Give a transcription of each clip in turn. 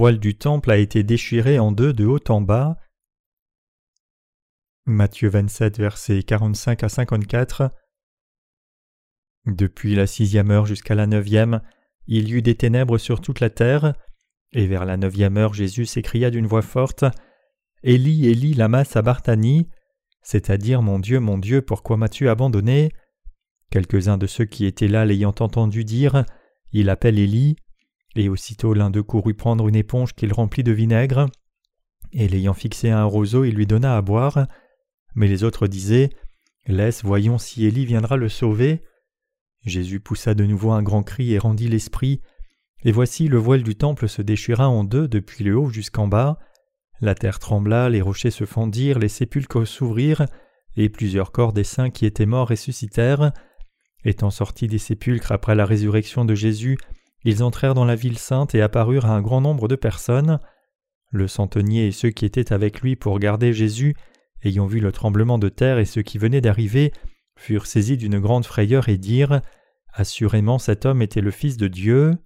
voile du temple a été déchiré en deux de haut en bas. Matthieu 27, versets 45 à 54. Depuis la sixième heure jusqu'à la neuvième, il y eut des ténèbres sur toute la terre, et vers la neuvième heure Jésus s'écria d'une voix forte Élie, Élie, lama sabachthani c'est-à-dire Mon Dieu, mon Dieu, pourquoi m'as-tu abandonné? Quelques-uns de ceux qui étaient là l'ayant entendu dire Il appelle Élie, et aussitôt l'un d'eux courut prendre une éponge qu'il remplit de vinaigre, et l'ayant fixé à un roseau, il lui donna à boire. Mais les autres disaient Laisse, voyons si Élie viendra le sauver. Jésus poussa de nouveau un grand cri et rendit l'esprit, et voici le voile du temple se déchira en deux depuis le haut jusqu'en bas. La terre trembla, les rochers se fendirent, les sépulcres s'ouvrirent, et plusieurs corps des saints qui étaient morts ressuscitèrent. Étant sortis des sépulcres après la résurrection de Jésus, ils entrèrent dans la ville sainte et apparurent à un grand nombre de personnes. Le centenier et ceux qui étaient avec lui pour garder Jésus, ayant vu le tremblement de terre et ceux qui venaient d'arriver, furent saisis d'une grande frayeur et dirent Assurément cet homme était le Fils de Dieu.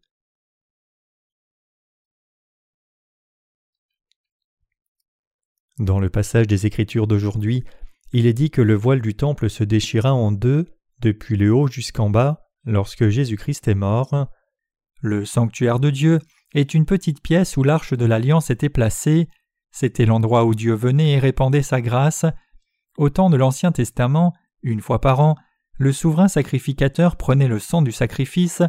Dans le passage des Écritures d'aujourd'hui, il est dit que le voile du temple se déchira en deux, depuis le haut jusqu'en bas, lorsque Jésus-Christ est mort. Le sanctuaire de Dieu est une petite pièce où l'arche de l'alliance était placée. C'était l'endroit où Dieu venait et répandait sa grâce. Au temps de l'Ancien Testament, une fois par an, le souverain sacrificateur prenait le sang du sacrifice,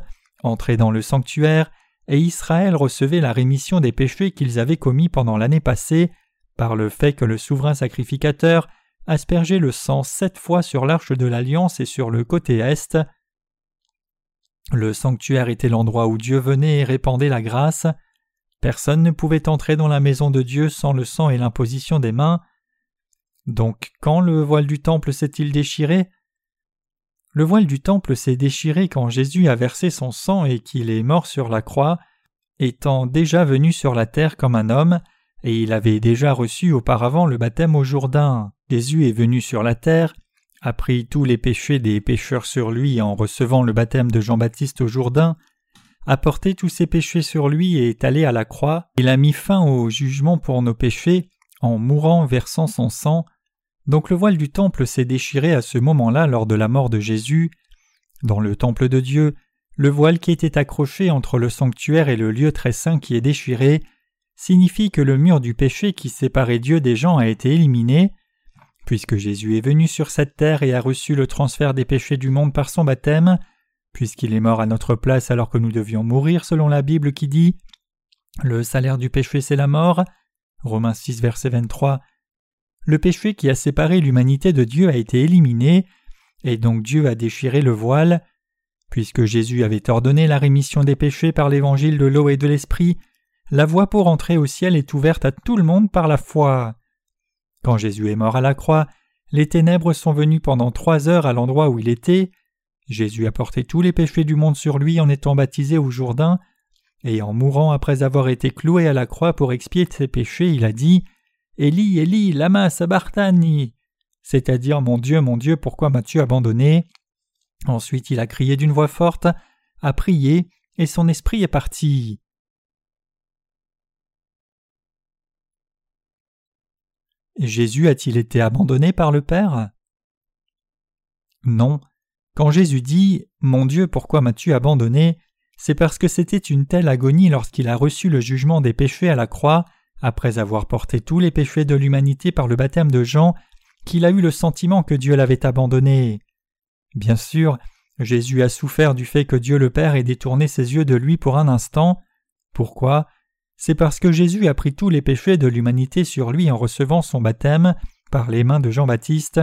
entrait dans le sanctuaire, et Israël recevait la rémission des péchés qu'ils avaient commis pendant l'année passée par le fait que le souverain sacrificateur aspergeait le sang sept fois sur l'arche de l'alliance et sur le côté est. Le sanctuaire était l'endroit où Dieu venait et répandait la grâce. Personne ne pouvait entrer dans la maison de Dieu sans le sang et l'imposition des mains. Donc quand le voile du temple s'est-il déchiré? Le voile du temple s'est déchiré quand Jésus a versé son sang et qu'il est mort sur la croix, étant déjà venu sur la terre comme un homme, et il avait déjà reçu auparavant le baptême au Jourdain. Jésus est venu sur la terre, a pris tous les péchés des pécheurs sur lui en recevant le baptême de Jean-Baptiste au Jourdain, a porté tous ses péchés sur lui et est allé à la croix, il a mis fin au jugement pour nos péchés en mourant versant son sang. Donc le voile du temple s'est déchiré à ce moment-là lors de la mort de Jésus. Dans le temple de Dieu, le voile qui était accroché entre le sanctuaire et le lieu très saint qui est déchiré signifie que le mur du péché qui séparait Dieu des gens a été éliminé. Puisque Jésus est venu sur cette terre et a reçu le transfert des péchés du monde par son baptême, puisqu'il est mort à notre place alors que nous devions mourir selon la Bible qui dit Le salaire du péché c'est la mort. Romains 6 verset 23. Le péché qui a séparé l'humanité de Dieu a été éliminé, et donc Dieu a déchiré le voile. Puisque Jésus avait ordonné la rémission des péchés par l'évangile de l'eau et de l'esprit, la voie pour entrer au ciel est ouverte à tout le monde par la foi. Quand Jésus est mort à la croix, les ténèbres sont venues pendant trois heures à l'endroit où il était. Jésus a porté tous les péchés du monde sur lui en étant baptisé au Jourdain, et en mourant après avoir été cloué à la croix pour expier ses péchés, il a dit Élie, Élie, lama sabachthani c'est-à-dire Mon Dieu, mon Dieu, pourquoi m'as-tu abandonné? Ensuite il a crié d'une voix forte, a prié, et son esprit est parti. Jésus a-t-il été abandonné par le Père? Non. Quand Jésus dit Mon Dieu, pourquoi m'as-tu abandonné? C'est parce que c'était une telle agonie lorsqu'il a reçu le jugement des péchés à la croix, après avoir porté tous les péchés de l'humanité par le baptême de Jean, qu'il a eu le sentiment que Dieu l'avait abandonné. Bien sûr, Jésus a souffert du fait que Dieu le Père ait détourné ses yeux de lui pour un instant. Pourquoi? C'est parce que Jésus a pris tous les péchés de l'humanité sur lui en recevant son baptême par les mains de Jean-Baptiste.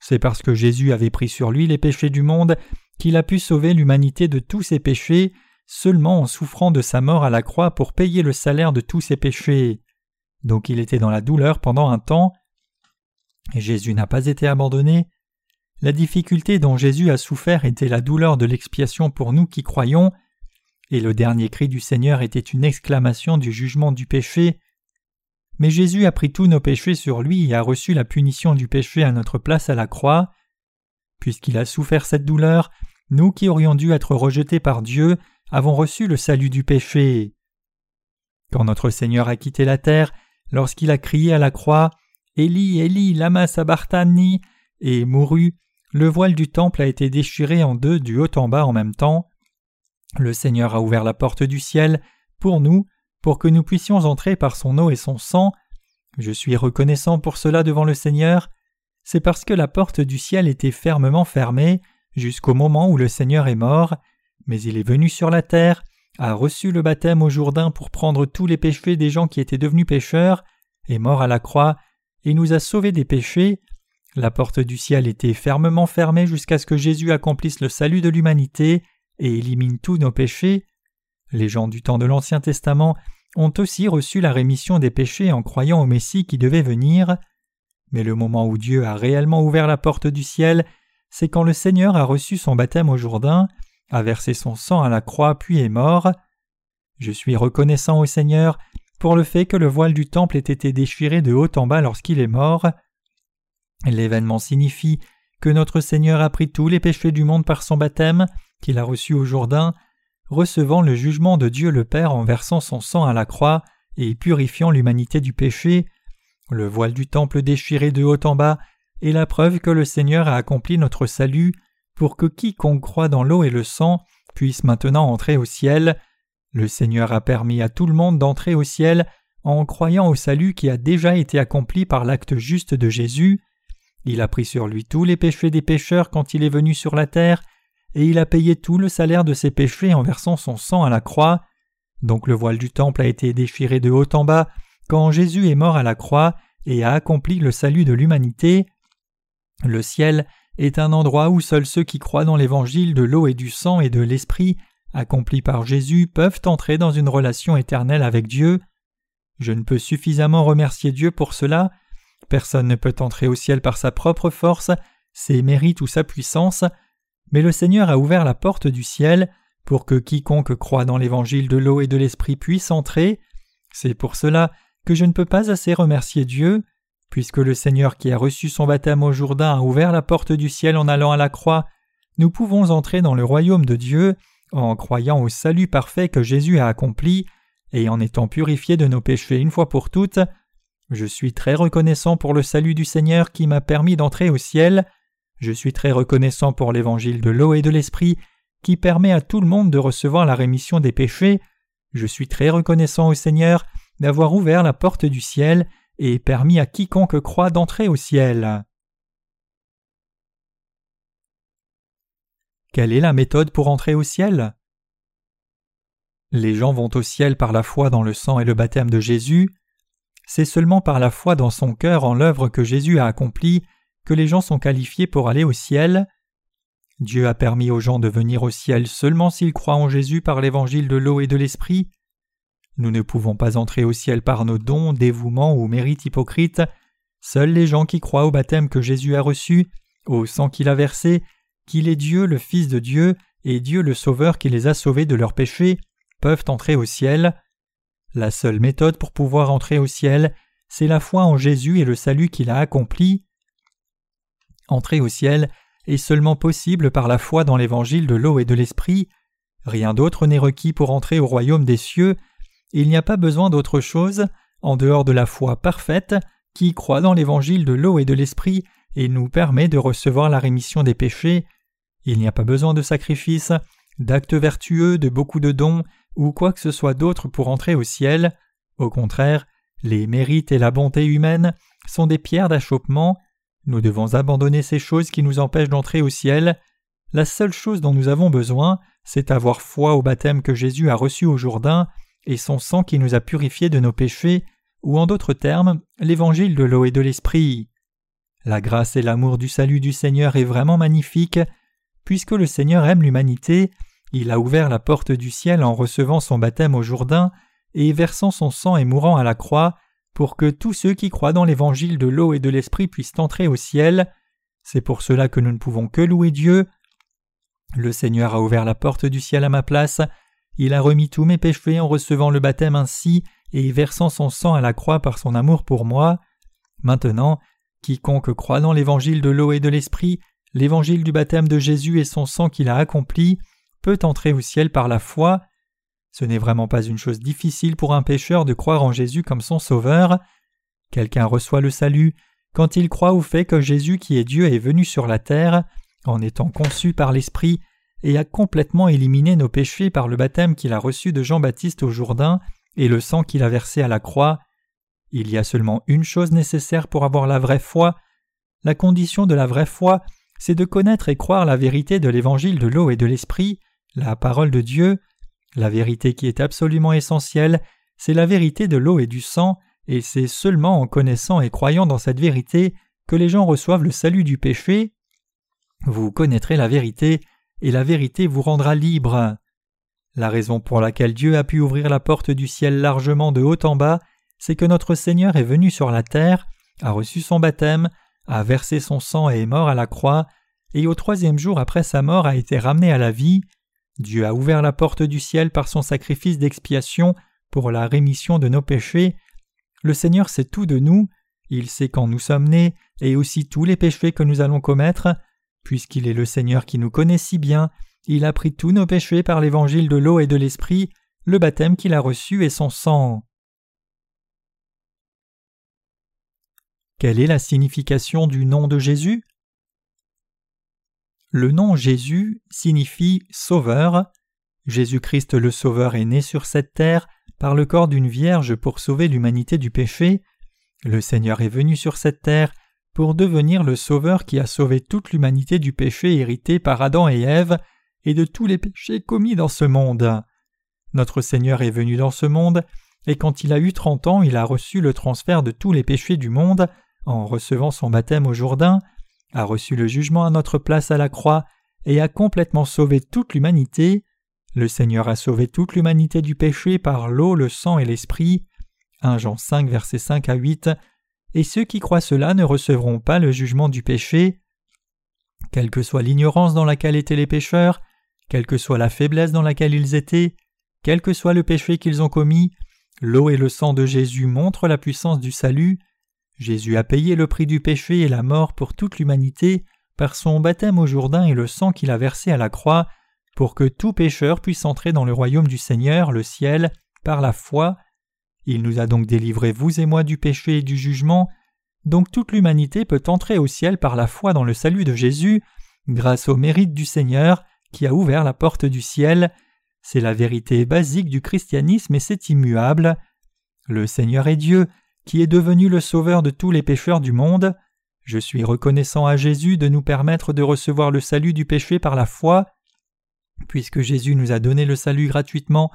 C'est parce que Jésus avait pris sur lui les péchés du monde qu'il a pu sauver l'humanité de tous ses péchés seulement en souffrant de sa mort à la croix pour payer le salaire de tous ses péchés. Donc il était dans la douleur pendant un temps. Et Jésus n'a pas été abandonné. La difficulté dont Jésus a souffert était la douleur de l'expiation pour nous qui croyons, et le dernier cri du Seigneur était une exclamation du jugement du péché. Mais Jésus a pris tous nos péchés sur lui et a reçu la punition du péché à notre place à la croix. Puisqu'il a souffert cette douleur, nous qui aurions dû être rejetés par Dieu avons reçu le salut du péché. quand notre Seigneur a quitté la terre, lorsqu'il a crié à la croix Élie, Élie, lama sabachthani et mourut, le voile du temple a été déchiré en deux du haut en bas en même temps. Le Seigneur a ouvert la porte du ciel pour nous, pour que nous puissions entrer par son eau et son sang. Je suis reconnaissant pour cela devant le Seigneur. C'est parce que la porte du ciel était fermement fermée jusqu'au moment où le Seigneur est mort, mais il est venu sur la terre, a reçu le baptême au Jourdain pour prendre tous les péchés des gens qui étaient devenus pécheurs, est mort à la croix, et nous a sauvés des péchés. La porte du ciel était fermement fermée jusqu'à ce que Jésus accomplisse le salut de l'humanité et élimine tous nos péchés. Les gens du temps de l'Ancien Testament ont aussi reçu la rémission des péchés en croyant au Messie qui devait venir. Mais le moment où Dieu a réellement ouvert la porte du ciel, c'est quand le Seigneur a reçu son baptême au Jourdain, a versé son sang à la croix puis est mort. Je suis reconnaissant au Seigneur pour le fait que le voile du temple ait été déchiré de haut en bas lorsqu'il est mort. L'événement signifie que notre Seigneur a pris tous les péchés du monde par son baptême, qu'il a reçu au Jourdain, recevant le jugement de Dieu le Père en versant son sang à la croix et purifiant l'humanité du péché. Le voile du temple déchiré de haut en bas est la preuve que le Seigneur a accompli notre salut pour que quiconque croit dans l'eau et le sang puisse maintenant entrer au ciel. Le Seigneur a permis à tout le monde d'entrer au ciel en croyant au salut qui a déjà été accompli par l'acte juste de Jésus. Il a pris sur lui tous les péchés des pécheurs quand il est venu sur la terre, et il a payé tout le salaire de ses péchés en versant son sang à la croix. Donc le voile du temple a été déchiré de haut en bas quand Jésus est mort à la croix et a accompli le salut de l'humanité. Le ciel est un endroit où seuls ceux qui croient dans l'évangile de l'eau et du sang et de l'esprit accompli par Jésus peuvent entrer dans une relation éternelle avec Dieu. Je ne peux suffisamment remercier Dieu pour cela. Personne ne peut entrer au ciel par sa propre force, ses mérites ou sa puissance, mais le Seigneur a ouvert la porte du ciel pour que quiconque croit dans l'évangile de l'eau et de l'esprit puisse entrer. C'est pour cela que je ne peux pas assez remercier Dieu. Puisque le Seigneur qui a reçu son baptême au Jourdain a ouvert la porte du ciel en allant à la croix, nous pouvons entrer dans le royaume de Dieu en croyant au salut parfait que Jésus a accompli et en étant purifié de nos péchés une fois pour toutes. Je suis très reconnaissant pour le salut du Seigneur qui m'a permis d'entrer au ciel. Je suis très reconnaissant pour l'évangile de l'eau et de l'esprit qui permet à tout le monde de recevoir la rémission des péchés. Je suis très reconnaissant au Seigneur d'avoir ouvert la porte du ciel et permis à quiconque croit d'entrer au ciel. Quelle est la méthode pour entrer au ciel? Les gens vont au ciel par la foi dans le sang et le baptême de Jésus. C'est seulement par la foi dans son cœur en l'œuvre que Jésus a accomplie que les gens sont qualifiés pour aller au ciel. Dieu a permis aux gens de venir au ciel seulement s'ils croient en Jésus par l'évangile de l'eau et de l'esprit. Nous ne pouvons pas entrer au ciel par nos dons, dévouements ou mérites hypocrites. Seuls les gens qui croient au baptême que Jésus a reçu, au sang qu'il a versé, qu'il est Dieu le Fils de Dieu et Dieu le Sauveur qui les a sauvés de leurs péchés, peuvent entrer au ciel. La seule méthode pour pouvoir entrer au ciel, c'est la foi en Jésus et le salut qu'il a accompli. Entrer au ciel est seulement possible par la foi dans l'évangile de l'eau et de l'esprit. Rien d'autre n'est requis pour entrer au royaume des cieux, il n'y a pas besoin d'autre chose, en dehors de la foi parfaite, qui croit dans l'évangile de l'eau et de l'esprit et nous permet de recevoir la rémission des péchés. Il n'y a pas besoin de sacrifices, d'actes vertueux, de beaucoup de dons, ou quoi que ce soit d'autre pour entrer au ciel. Au contraire, les mérites et la bonté humaine sont des pierres d'achoppement. Nous devons abandonner ces choses qui nous empêchent d'entrer au ciel. La seule chose dont nous avons besoin, c'est avoir foi au baptême que Jésus a reçu au Jourdain et son sang qui nous a purifiés de nos péchés, ou en d'autres termes, l'évangile de l'eau et de l'esprit. La grâce et l'amour du salut du Seigneur est vraiment magnifique. Puisque le Seigneur aime l'humanité, il a ouvert la porte du ciel en recevant son baptême au Jourdain et versant son sang et mourant à la croix, pour que tous ceux qui croient dans l'évangile de l'eau et de l'esprit puissent entrer au ciel. C'est pour cela que nous ne pouvons que louer Dieu. Le Seigneur a ouvert la porte du ciel à ma place, il a remis tous mes péchés en recevant le baptême ainsi et versant son sang à la croix par son amour pour moi. Maintenant, quiconque croit dans l'évangile de l'eau et de l'esprit, l'évangile du baptême de Jésus et son sang qu'il a accompli, peut entrer au ciel par la foi. Ce n'est vraiment pas une chose difficile pour un pécheur de croire en Jésus comme son sauveur. Quelqu'un reçoit le salut quand il croit au fait que Jésus qui est Dieu est venu sur la terre, en étant conçu par l'Esprit, et a complètement éliminé nos péchés par le baptême qu'il a reçu de Jean-Baptiste au Jourdain et le sang qu'il a versé à la croix. Il y a seulement une chose nécessaire pour avoir la vraie foi. La condition de la vraie foi, c'est de connaître et croire la vérité de l'évangile de l'eau et de l'esprit, la parole de Dieu. La vérité qui est absolument essentielle, c'est la vérité de l'eau et du sang, et c'est seulement en connaissant et croyant dans cette vérité que les gens reçoivent le salut du péché. Vous connaîtrez la vérité, et la vérité vous rendra libre. La raison pour laquelle Dieu a pu ouvrir la porte du ciel largement de haut en bas, c'est que notre Seigneur est venu sur la terre, a reçu son baptême, a versé son sang et est mort à la croix, et au troisième jour après sa mort a été ramené à la vie. Dieu a ouvert la porte du ciel par son sacrifice d'expiation pour la rémission de nos péchés. Le Seigneur sait tout de nous, il sait quand nous sommes nés et aussi tous les péchés que nous allons commettre. Puisqu'il est le Seigneur qui nous connaît si bien, il a pris tous nos péchés par l'évangile de l'eau et de l'esprit, le baptême qu'il a reçu et son sang. Quelle est la signification du nom de Jésus? Le nom Jésus signifie Sauveur. Jésus-Christ le Sauveur est né sur cette terre par le corps d'une vierge pour sauver l'humanité du péché. Le Seigneur est venu sur cette terre pour devenir le Sauveur qui a sauvé toute l'humanité du péché hérité par Adam et Ève et de tous les péchés commis dans ce monde. Notre Seigneur est venu dans ce monde, et quand il a eu trente ans, il a reçu le transfert de tous les péchés du monde en recevant son baptême au Jourdain, a reçu le jugement à notre place à la croix et a complètement sauvé toute l'humanité. Le Seigneur a sauvé toute l'humanité du péché par l'eau, le sang et l'esprit. 1 Jean 5 versets 5 à 8 et ceux qui croient cela ne recevront pas le jugement du péché. Quelle que soit l'ignorance dans laquelle étaient les pécheurs, quelle que soit la faiblesse dans laquelle ils étaient, quel que soit le péché qu'ils ont commis, l'eau et le sang de Jésus montrent la puissance du salut, Jésus a payé le prix du péché et la mort pour toute l'humanité par son baptême au Jourdain et le sang qu'il a versé à la croix, pour que tout pécheur puisse entrer dans le royaume du Seigneur, le ciel, par la foi. Il nous a donc délivrés, vous et moi, du péché et du jugement, donc toute l'humanité peut entrer au ciel par la foi dans le salut de Jésus, grâce au mérite du Seigneur, qui a ouvert la porte du ciel. C'est la vérité basique du christianisme et c'est immuable. Le Seigneur est Dieu, qui est devenu le sauveur de tous les pécheurs du monde. Je suis reconnaissant à Jésus de nous permettre de recevoir le salut du péché par la foi. Puisque Jésus nous a donné le salut gratuitement,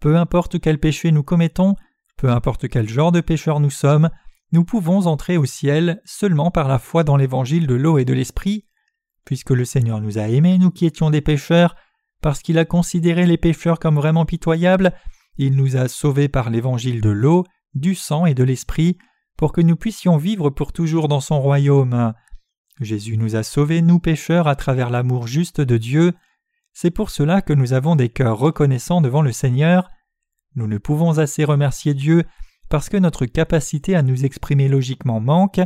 peu importe quel péché nous commettons, peu importe quel genre de pécheur nous sommes, nous pouvons entrer au ciel seulement par la foi dans l'évangile de l'eau et de l'esprit, puisque le Seigneur nous a aimés, nous qui étions des pécheurs, parce qu'il a considéré les pécheurs comme vraiment pitoyables, il nous a sauvés par l'évangile de l'eau, du sang et de l'esprit, pour que nous puissions vivre pour toujours dans son royaume. Jésus nous a sauvés, nous pécheurs, à travers l'amour juste de Dieu. C'est pour cela que nous avons des cœurs reconnaissants devant le Seigneur. Nous ne pouvons assez remercier Dieu parce que notre capacité à nous exprimer logiquement manque,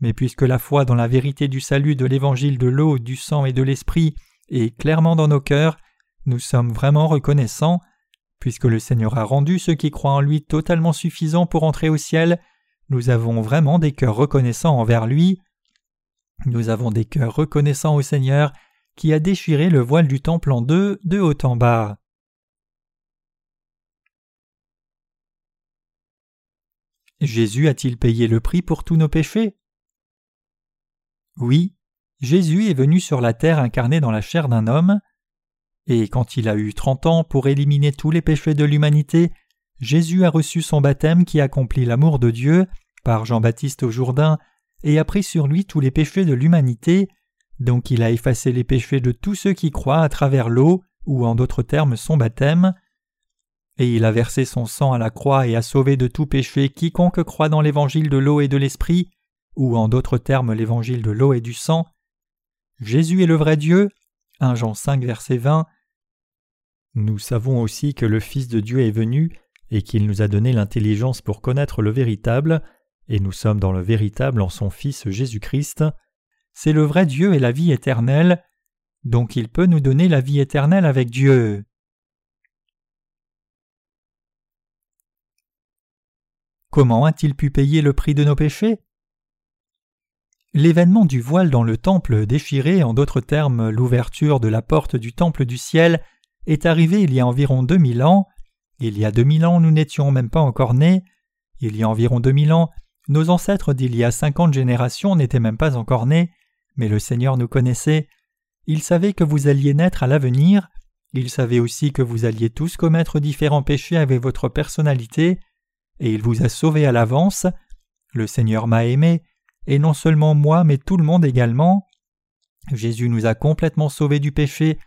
mais puisque la foi dans la vérité du salut de l'évangile de l'eau, du sang et de l'esprit est clairement dans nos cœurs, nous sommes vraiment reconnaissants. Puisque le Seigneur a rendu ceux qui croient en lui totalement suffisants pour entrer au ciel, nous avons vraiment des cœurs reconnaissants envers lui. Nous avons des cœurs reconnaissants au Seigneur qui a déchiré le voile du temple en deux, de haut en bas. Jésus a-t-il payé le prix pour tous nos péchés? Oui, Jésus est venu sur la terre incarné dans la chair d'un homme. Et quand il a eu trente ans pour éliminer tous les péchés de l'humanité, Jésus a reçu son baptême qui accomplit l'amour de Dieu par Jean-Baptiste au Jourdain et a pris sur lui tous les péchés de l'humanité, donc il a effacé les péchés de tous ceux qui croient à travers l'eau, ou en d'autres termes son baptême. Et il a versé son sang à la croix et a sauvé de tout péché quiconque croit dans l'évangile de l'eau et de l'esprit, ou en d'autres termes l'évangile de l'eau et du sang. Jésus est le vrai Dieu. 1 Jean 5 verset 20. Nous savons aussi que le Fils de Dieu est venu et qu'il nous a donné l'intelligence pour connaître le véritable, et nous sommes dans le véritable en son Fils Jésus-Christ. C'est le vrai Dieu et la vie éternelle, donc il peut nous donner la vie éternelle avec Dieu. Comment a-t-il pu payer le prix de nos péchés? L'événement du voile dans le temple déchiré, en d'autres termes l'ouverture de la porte du temple du ciel, est arrivé il y a environ deux mille ans. Il y a deux mille ans nous n'étions même pas encore nés. Il y a environ deux mille ans nos ancêtres d'il y a cinquante générations n'étaient même pas encore nés, mais le Seigneur nous connaissait. Il savait que vous alliez naître à l'avenir. Il savait aussi que vous alliez tous commettre différents péchés avec votre personnalité, et il vous a sauvés à l'avance. Le Seigneur m'a aimé, et non seulement moi, mais tout le monde également. Jésus nous a complètement sauvés du péché,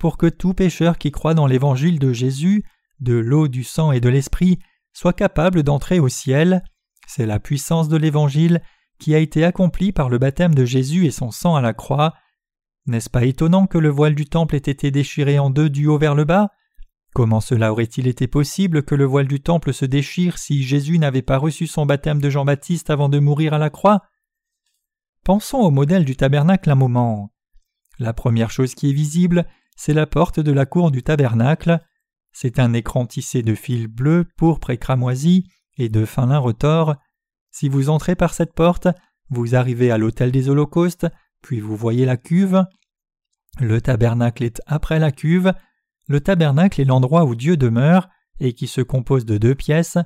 pour que tout pécheur qui croit dans l'évangile de Jésus, de l'eau, du sang et de l'esprit, soit capable d'entrer au ciel. C'est la puissance de l'Évangile qui a été accomplie par le baptême de Jésus et son sang à la croix. N'est-ce pas étonnant que le voile du temple ait été déchiré en deux du haut vers le bas? Comment cela aurait-il été possible que le voile du temple se déchire si Jésus n'avait pas reçu son baptême de Jean-Baptiste avant de mourir à la croix? Pensons au modèle du tabernacle un moment. La première chose qui est visible, c'est la porte de la cour du tabernacle. C'est un écran tissé de fils bleus, pourpre et cramoisi, et de fin lin retors. Si vous entrez par cette porte, vous arrivez à l'autel des holocaustes, puis vous voyez la cuve. Le tabernacle est après la cuve. Le tabernacle est l'endroit où Dieu demeure et qui se compose de deux pièces,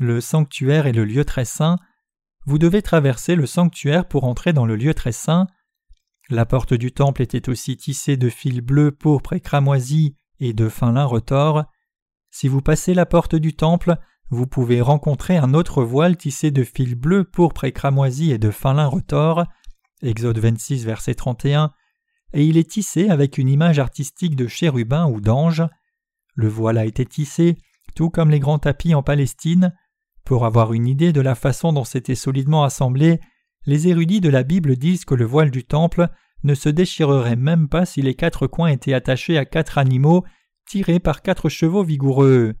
le sanctuaire et le lieu très saint. Vous devez traverser le sanctuaire pour entrer dans le lieu très saint. La porte du temple était aussi tissée de fils bleus, pourpre et cramoisis et de fin lin retors. Si vous passez la porte du temple, vous pouvez rencontrer un autre voile tissé de fils bleus, pourpre et cramoisi et de fin lin retors. Exode 26, verset 31. Et il est tissé avec une image artistique de chérubin ou d'ange. Le voile a été tissé, tout comme les grands tapis en Palestine. Pour avoir une idée de la façon dont c'était solidement assemblé, les érudits de la Bible disent que le voile du temple ne se déchirerait même pas si les quatre coins étaient attachés à quatre animaux tirés par quatre chevaux vigoureux.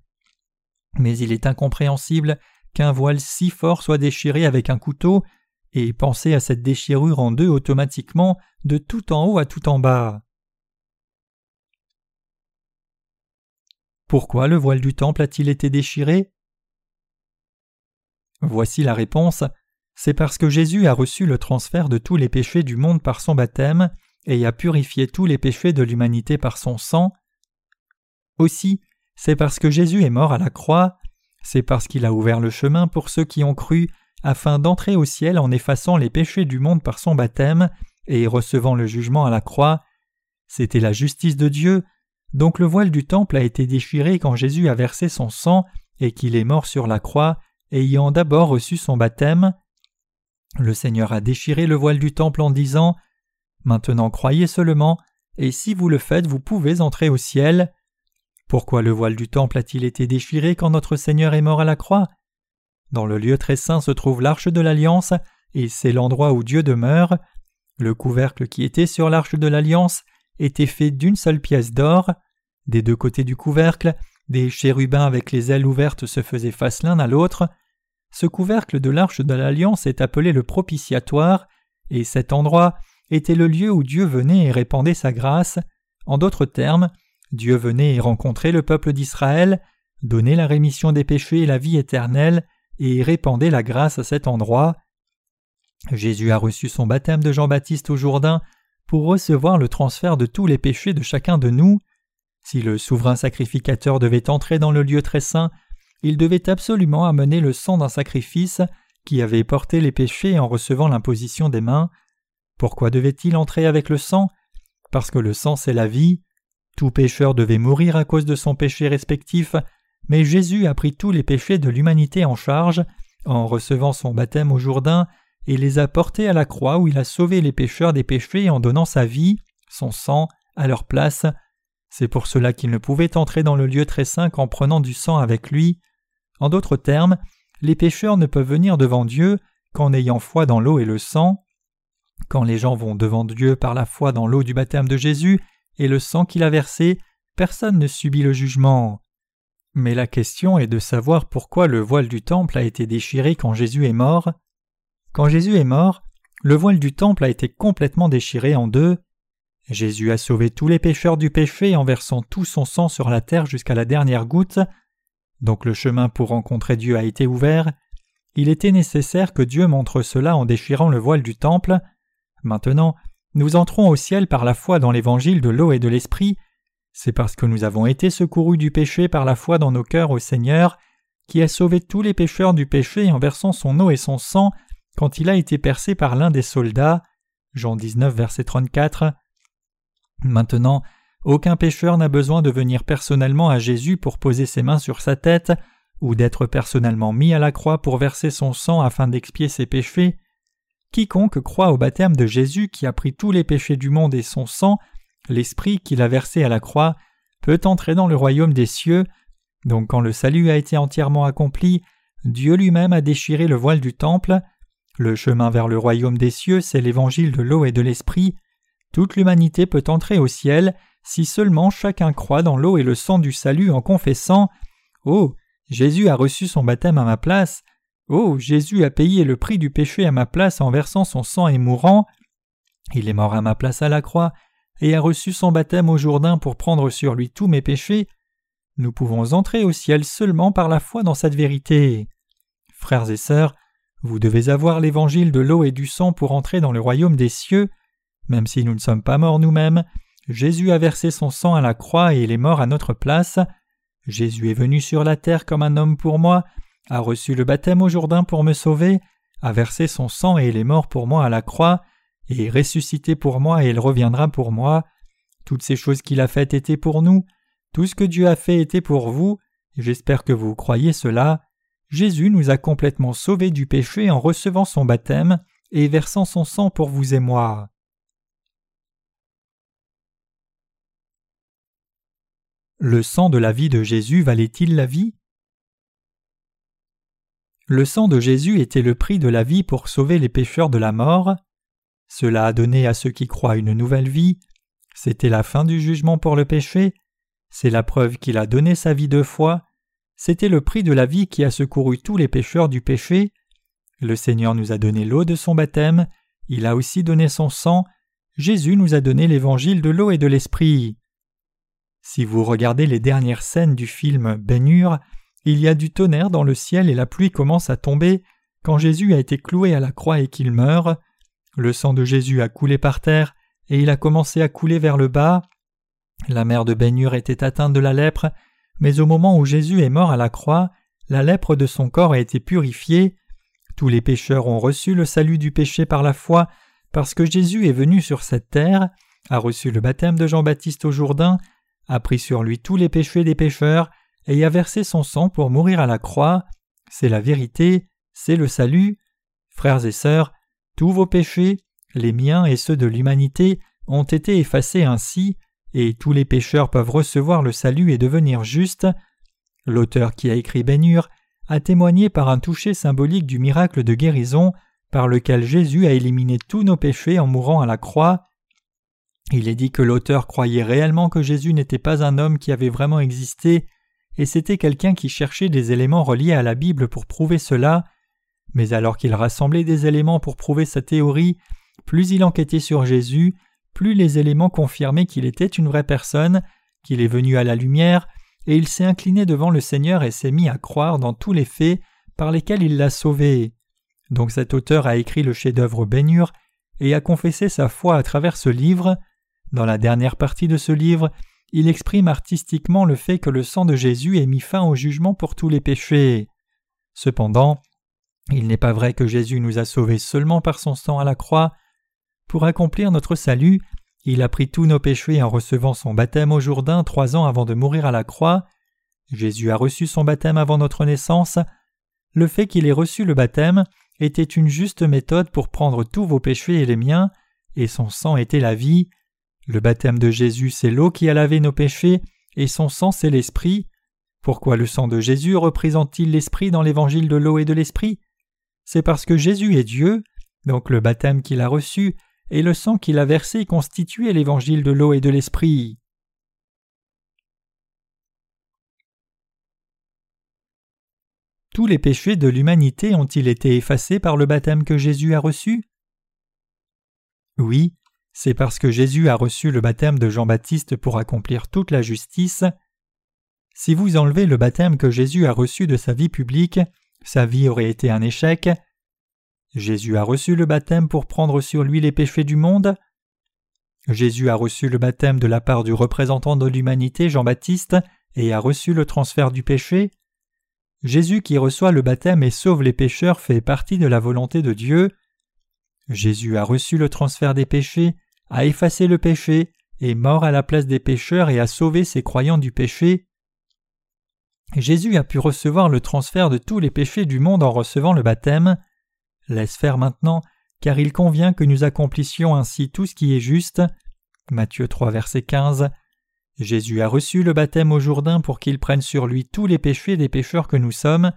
Mais il est incompréhensible qu'un voile si fort soit déchiré avec un couteau, et pensez à cette déchirure en deux automatiquement de tout en haut à tout en bas. Pourquoi le voile du temple a-t-il été déchiré? Voici la réponse. C'est parce que Jésus a reçu le transfert de tous les péchés du monde par son baptême et a purifié tous les péchés de l'humanité par son sang. Aussi, c'est parce que Jésus est mort à la croix, c'est parce qu'il a ouvert le chemin pour ceux qui ont cru, afin d'entrer au ciel en effaçant les péchés du monde par son baptême et recevant le jugement à la croix. C'était la justice de Dieu, donc le voile du temple a été déchiré quand Jésus a versé son sang et qu'il est mort sur la croix, ayant d'abord reçu son baptême. Le Seigneur a déchiré le voile du temple en disant Maintenant croyez seulement, et si vous le faites, vous pouvez entrer au ciel. Pourquoi le voile du temple a-t-il été déchiré quand notre Seigneur est mort à la croix? Dans le lieu très saint se trouve l'arche de l'alliance, et c'est l'endroit où Dieu demeure. Le couvercle qui était sur l'arche de l'alliance était fait d'une seule pièce d'or. Des deux côtés du couvercle, des chérubins avec les ailes ouvertes se faisaient face l'un à l'autre. Ce couvercle de l'arche de l'alliance est appelé le propitiatoire, et cet endroit était le lieu où Dieu venait et répandait sa grâce. En d'autres termes, Dieu venait et rencontrait le peuple d'Israël, donnait la rémission des péchés et la vie éternelle, et répandait la grâce à cet endroit. Jésus a reçu son baptême de Jean-Baptiste au Jourdain pour recevoir le transfert de tous les péchés de chacun de nous. Si le souverain sacrificateur devait entrer dans le lieu très saint, il devait absolument amener le sang d'un sacrifice qui avait porté les péchés en recevant l'imposition des mains. Pourquoi devait-il entrer avec le sang? Parce que le sang c'est la vie. Tout pécheur devait mourir à cause de son péché respectif, mais Jésus a pris tous les péchés de l'humanité en charge en recevant son baptême au Jourdain et les a portés à la croix où il a sauvé les pécheurs des péchés en donnant sa vie, son sang, à leur place. C'est pour cela qu'il ne pouvait entrer dans le lieu très saint qu'en prenant du sang avec lui. En d'autres termes, les pécheurs ne peuvent venir devant Dieu qu'en ayant foi dans l'eau et le sang. Quand les gens vont devant Dieu par la foi dans l'eau du baptême de Jésus, et le sang qu'il a versé, personne ne subit le jugement. Mais la question est de savoir pourquoi le voile du temple a été déchiré quand Jésus est mort. Quand Jésus est mort, le voile du temple a été complètement déchiré en deux. Jésus a sauvé tous les pécheurs du péché en versant tout son sang sur la terre jusqu'à la dernière goutte. Donc le chemin pour rencontrer Dieu a été ouvert. il était nécessaire que Dieu montre cela en déchirant le voile du temple. Maintenant, nous entrons au ciel par la foi dans l'évangile de l'eau et de l'esprit. C'est parce que nous avons été secourus du péché par la foi dans nos cœurs au Seigneur, qui a sauvé tous les pécheurs du péché en versant son eau et son sang quand il a été percé par l'un des soldats. Jean 19, verset 34. Maintenant, aucun pécheur n'a besoin de venir personnellement à Jésus pour poser ses mains sur sa tête, ou d'être personnellement mis à la croix pour verser son sang afin d'expier ses péchés. Quiconque croit au baptême de Jésus qui a pris tous les péchés du monde et son sang, l'Esprit qu'il a versé à la croix, peut entrer dans le royaume des cieux. Donc quand le salut a été entièrement accompli, Dieu lui-même a déchiré le voile du temple. Le chemin vers le royaume des cieux, c'est l'évangile de l'eau et de l'Esprit. Toute l'humanité peut entrer au ciel si seulement chacun croit dans l'eau et le sang du salut en confessant Oh, Jésus a reçu son baptême à ma place. Oh, Jésus a payé le prix du péché à ma place en versant son sang et mourant. Il est mort à ma place à la croix et a reçu son baptême au Jourdain pour prendre sur lui tous mes péchés. Nous pouvons entrer au ciel seulement par la foi dans cette vérité. Frères et sœurs, vous devez avoir l'évangile de l'eau et du sang pour entrer dans le royaume des cieux. Même si nous ne sommes pas morts nous-mêmes, Jésus a versé son sang à la croix et il est mort à notre place. Jésus est venu sur la terre comme un homme pour moi, a reçu le baptême au Jourdain pour me sauver, a versé son sang et il est mort pour moi à la croix, et est ressuscité pour moi et il reviendra pour moi. Toutes ces choses qu'il a faites étaient pour nous, tout ce que Dieu a fait était pour vous, j'espère que vous croyez cela. Jésus nous a complètement sauvés du péché en recevant son baptême et versant son sang pour vous et moi. Le sang de la vie de Jésus valait-il la vie? Le sang de Jésus était le prix de la vie pour sauver les pécheurs de la mort. Cela a donné à ceux qui croient une nouvelle vie. C'était la fin du jugement pour le péché. C'est la preuve qu'il a donné sa vie deux fois. C'était le prix de la vie qui a secouru tous les pécheurs du péché. Le Seigneur nous a donné l'eau de son baptême. Il a aussi donné son sang. Jésus nous a donné l'évangile de l'eau et de l'esprit. Si vous regardez les dernières scènes du film Ben il y a du tonnerre dans le ciel et la pluie commence à tomber quand Jésus a été cloué à la croix et qu'il meurt. Le sang de Jésus a coulé par terre et il a commencé à couler vers le bas. La mère de Ben était atteinte de la lèpre, mais au moment où Jésus est mort à la croix, la lèpre de son corps a été purifiée. Tous les pécheurs ont reçu le salut du péché par la foi, parce que Jésus est venu sur cette terre, a reçu le baptême de Jean-Baptiste au Jourdain a pris sur lui tous les péchés des pécheurs et y a versé son sang pour mourir à la croix. C'est la vérité, c'est le salut. Frères et sœurs, tous vos péchés, les miens et ceux de l'humanité, ont été effacés ainsi, et tous les pécheurs peuvent recevoir le salut et devenir justes. L'auteur qui a écrit Bénur a témoigné par un toucher symbolique du miracle de guérison par lequel Jésus a éliminé tous nos péchés en mourant à la croix. Il est dit que l'auteur croyait réellement que Jésus n'était pas un homme qui avait vraiment existé, et c'était quelqu'un qui cherchait des éléments reliés à la Bible pour prouver cela, mais alors qu'il rassemblait des éléments pour prouver sa théorie, plus il enquêtait sur Jésus, plus les éléments confirmaient qu'il était une vraie personne, qu'il est venu à la lumière, et il s'est incliné devant le Seigneur et s'est mis à croire dans tous les faits par lesquels il l'a sauvé. Donc cet auteur a écrit le chef-d'œuvre Bénur et a confessé sa foi à travers ce livre. Dans la dernière partie de ce livre, il exprime artistiquement le fait que le sang de Jésus ait mis fin au jugement pour tous les péchés. Cependant, il n'est pas vrai que Jésus nous a sauvés seulement par son sang à la croix. Pour accomplir notre salut, il a pris tous nos péchés en recevant son baptême au Jourdain trois ans avant de mourir à la croix. Jésus a reçu son baptême avant notre naissance. Le fait qu'il ait reçu le baptême était une juste méthode pour prendre tous vos péchés et les miens, et son sang était la vie. Le baptême de Jésus, c'est l'eau qui a lavé nos péchés, et son sang, c'est l'Esprit. Pourquoi le sang de Jésus représente-t-il l'Esprit dans l'évangile de l'eau et de l'Esprit? C'est parce que Jésus est Dieu, donc le baptême qu'il a reçu et le sang qu'il a versé constituaient l'évangile de l'eau et de l'Esprit. Tous les péchés de l'humanité ont-ils été effacés par le baptême que Jésus a reçu? Oui, c'est parce que Jésus a reçu le baptême de Jean-Baptiste pour accomplir toute la justice. Si vous enlevez le baptême que Jésus a reçu de sa vie publique, sa vie aurait été un échec. Jésus a reçu le baptême pour prendre sur lui les péchés du monde. Jésus a reçu le baptême de la part du représentant de l'humanité Jean-Baptiste et a reçu le transfert du péché. Jésus qui reçoit le baptême et sauve les pécheurs fait partie de la volonté de Dieu. Jésus a reçu le transfert des péchés, a effacé le péché, est mort à la place des pécheurs et a sauvé ses croyants du péché. Jésus a pu recevoir le transfert de tous les péchés du monde en recevant le baptême. Laisse faire maintenant, car il convient que nous accomplissions ainsi tout ce qui est juste. Matthieu 3, verset 15. Jésus a reçu le baptême au Jourdain pour qu'il prenne sur lui tous les péchés des pécheurs que nous sommes,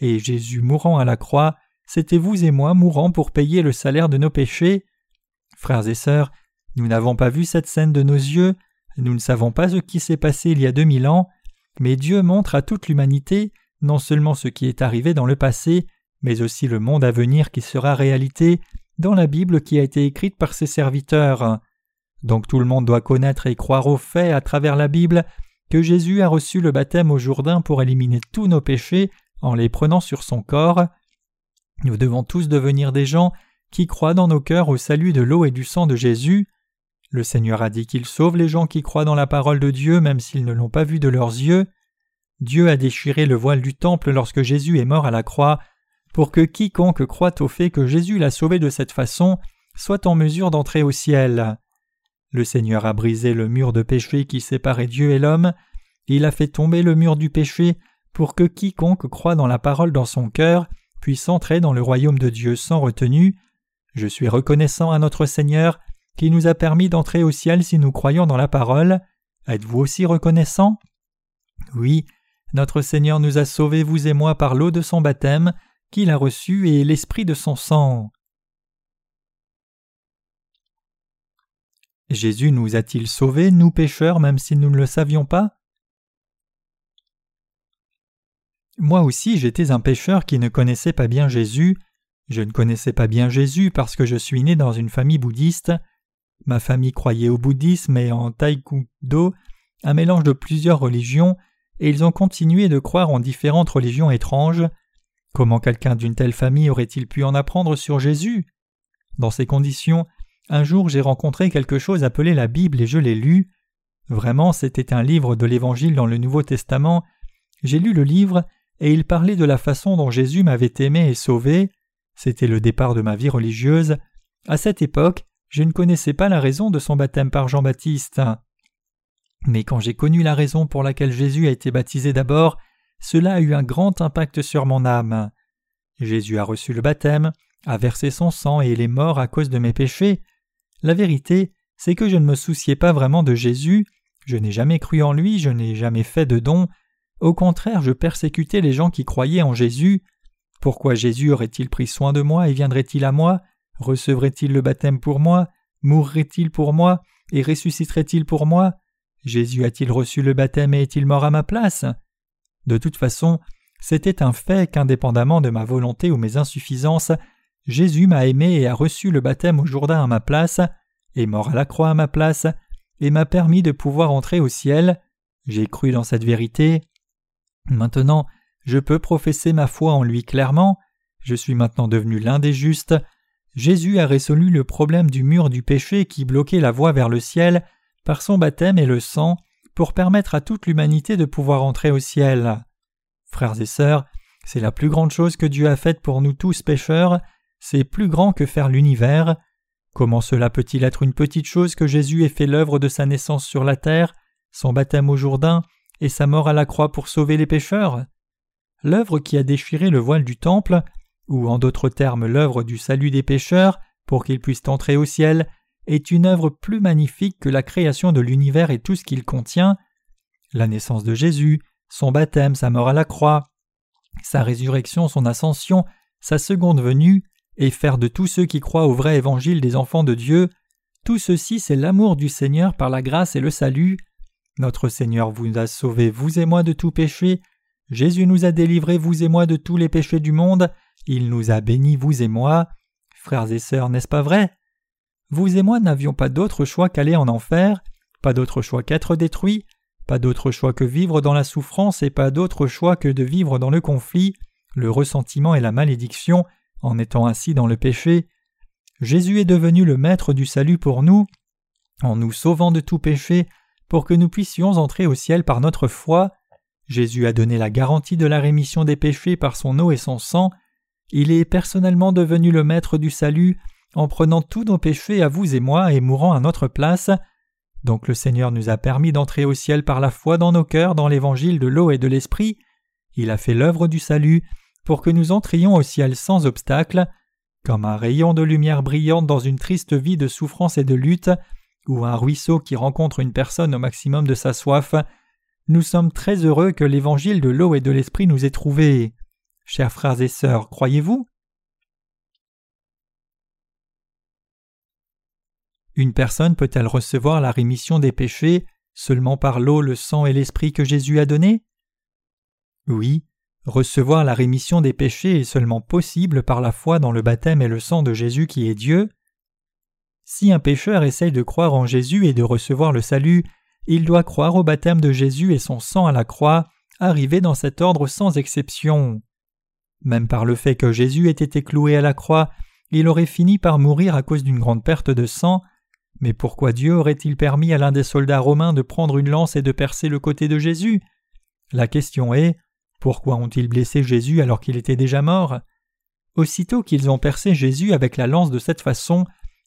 et Jésus mourant à la croix, c'était vous et moi mourant pour payer le salaire de nos péchés. Frères et sœurs, nous n'avons pas vu cette scène de nos yeux, nous ne savons pas ce qui s'est passé il y a deux mille ans, mais Dieu montre à toute l'humanité non seulement ce qui est arrivé dans le passé, mais aussi le monde à venir qui sera réalité dans la Bible qui a été écrite par ses serviteurs. Donc tout le monde doit connaître et croire au fait à travers la Bible que Jésus a reçu le baptême au Jourdain pour éliminer tous nos péchés en les prenant sur son corps. Nous devons tous devenir des gens qui croient dans nos cœurs au salut de l'eau et du sang de Jésus. Le Seigneur a dit qu'il sauve les gens qui croient dans la parole de Dieu même s'ils ne l'ont pas vu de leurs yeux. Dieu a déchiré le voile du temple lorsque Jésus est mort à la croix, pour que quiconque croit au fait que Jésus l'a sauvé de cette façon soit en mesure d'entrer au ciel. Le Seigneur a brisé le mur de péché qui séparait Dieu et l'homme, il a fait tomber le mur du péché pour que quiconque croit dans la parole dans son cœur puisse entrer dans le royaume de Dieu sans retenue. Je suis reconnaissant à notre Seigneur qui nous a permis d'entrer au ciel si nous croyons dans la parole. Êtes-vous aussi reconnaissant? Oui, notre Seigneur nous a sauvés, vous et moi, par l'eau de son baptême, qu'il a reçu, et l'esprit de son sang. Jésus nous a-t-il sauvés, nous pécheurs, même si nous ne le savions pas? Moi aussi j'étais un pécheur qui ne connaissait pas bien Jésus. Je ne connaissais pas bien Jésus parce que je suis né dans une famille bouddhiste. Ma famille croyait au bouddhisme et en taekwondo, un mélange de plusieurs religions, et ils ont continué de croire en différentes religions étranges. Comment quelqu'un d'une telle famille aurait-il pu en apprendre sur Jésus? Dans ces conditions, un jour j'ai rencontré quelque chose appelé la Bible et je l'ai lu. Vraiment, c'était un livre de l'Évangile dans le Nouveau Testament. J'ai lu le livre et il parlait de la façon dont Jésus m'avait aimé et sauvé. C'était le départ de ma vie religieuse. À cette époque, je ne connaissais pas la raison de son baptême par Jean-Baptiste. Mais quand j'ai connu la raison pour laquelle Jésus a été baptisé d'abord, cela a eu un grand impact sur mon âme. Jésus a reçu le baptême, a versé son sang et il est mort à cause de mes péchés. La vérité, c'est que je ne me souciais pas vraiment de Jésus, je n'ai jamais cru en lui, je n'ai jamais fait de dons, au contraire je persécutais les gens qui croyaient en Jésus. Pourquoi Jésus aurait-il pris soin de moi et viendrait-il à moi? Recevrait-il le baptême pour moi? Mourrait-il pour moi? Et ressusciterait-il pour moi? Jésus a-t-il reçu le baptême et est-il mort à ma place? De toute façon, c'était un fait qu'indépendamment de ma volonté ou mes insuffisances, Jésus m'a aimé et a reçu le baptême au Jourdain à ma place, est mort à la croix à ma place, et m'a permis de pouvoir entrer au ciel. J'ai cru dans cette vérité. Maintenant, je peux professer ma foi en lui clairement. Je suis maintenant devenu l'un des justes. Jésus a résolu le problème du mur du péché qui bloquait la voie vers le ciel par son baptême et le sang pour permettre à toute l'humanité de pouvoir entrer au ciel. Frères et sœurs, c'est la plus grande chose que Dieu a faite pour nous tous pécheurs, c'est plus grand que faire l'univers. Comment cela peut-il être une petite chose que Jésus ait fait l'œuvre de sa naissance sur la terre, son baptême au Jourdain et sa mort à la croix pour sauver les pécheurs L'œuvre qui a déchiré le voile du temple ou en d'autres termes l'œuvre du salut des pécheurs, pour qu'ils puissent entrer au ciel, est une œuvre plus magnifique que la création de l'univers et tout ce qu'il contient. La naissance de Jésus, son baptême, sa mort à la croix, sa résurrection, son ascension, sa seconde venue, et faire de tous ceux qui croient au vrai évangile des enfants de Dieu, tout ceci c'est l'amour du Seigneur par la grâce et le salut. Notre Seigneur vous a sauvés, vous et moi, de tout péché. Jésus nous a délivrés, vous et moi, de tous les péchés du monde, il nous a bénis, vous et moi. Frères et sœurs, n'est-ce pas vrai? Vous et moi n'avions pas d'autre choix qu'aller en enfer, pas d'autre choix qu'être détruits, pas d'autre choix que vivre dans la souffrance et pas d'autre choix que de vivre dans le conflit, le ressentiment et la malédiction en étant ainsi dans le péché. Jésus est devenu le maître du salut pour nous, en nous sauvant de tout péché, pour que nous puissions entrer au ciel par notre foi. Jésus a donné la garantie de la rémission des péchés par son eau et son sang. Il est personnellement devenu le maître du salut en prenant tous nos péchés à vous et moi et mourant à notre place. Donc le Seigneur nous a permis d'entrer au ciel par la foi dans nos cœurs dans l'évangile de l'eau et de l'esprit. Il a fait l'œuvre du salut pour que nous entrions au ciel sans obstacle, comme un rayon de lumière brillante dans une triste vie de souffrance et de lutte, ou un ruisseau qui rencontre une personne au maximum de sa soif. Nous sommes très heureux que l'évangile de l'eau et de l'esprit nous ait trouvés. Chers frères et sœurs, croyez-vous? Une personne peut-elle recevoir la rémission des péchés seulement par l'eau, le sang et l'esprit que Jésus a donné Oui, recevoir la rémission des péchés est seulement possible par la foi dans le baptême et le sang de Jésus qui est Dieu. Si un pécheur essaye de croire en Jésus et de recevoir le salut, il doit croire au baptême de Jésus et son sang à la croix, arrivé dans cet ordre sans exception. Même par le fait que Jésus ait été cloué à la croix, il aurait fini par mourir à cause d'une grande perte de sang, mais pourquoi Dieu aurait-il permis à l'un des soldats romains de prendre une lance et de percer le côté de Jésus? La question est pourquoi ont-ils blessé Jésus alors qu'il était déjà mort? Aussitôt qu'ils ont percé Jésus avec la lance de cette façon,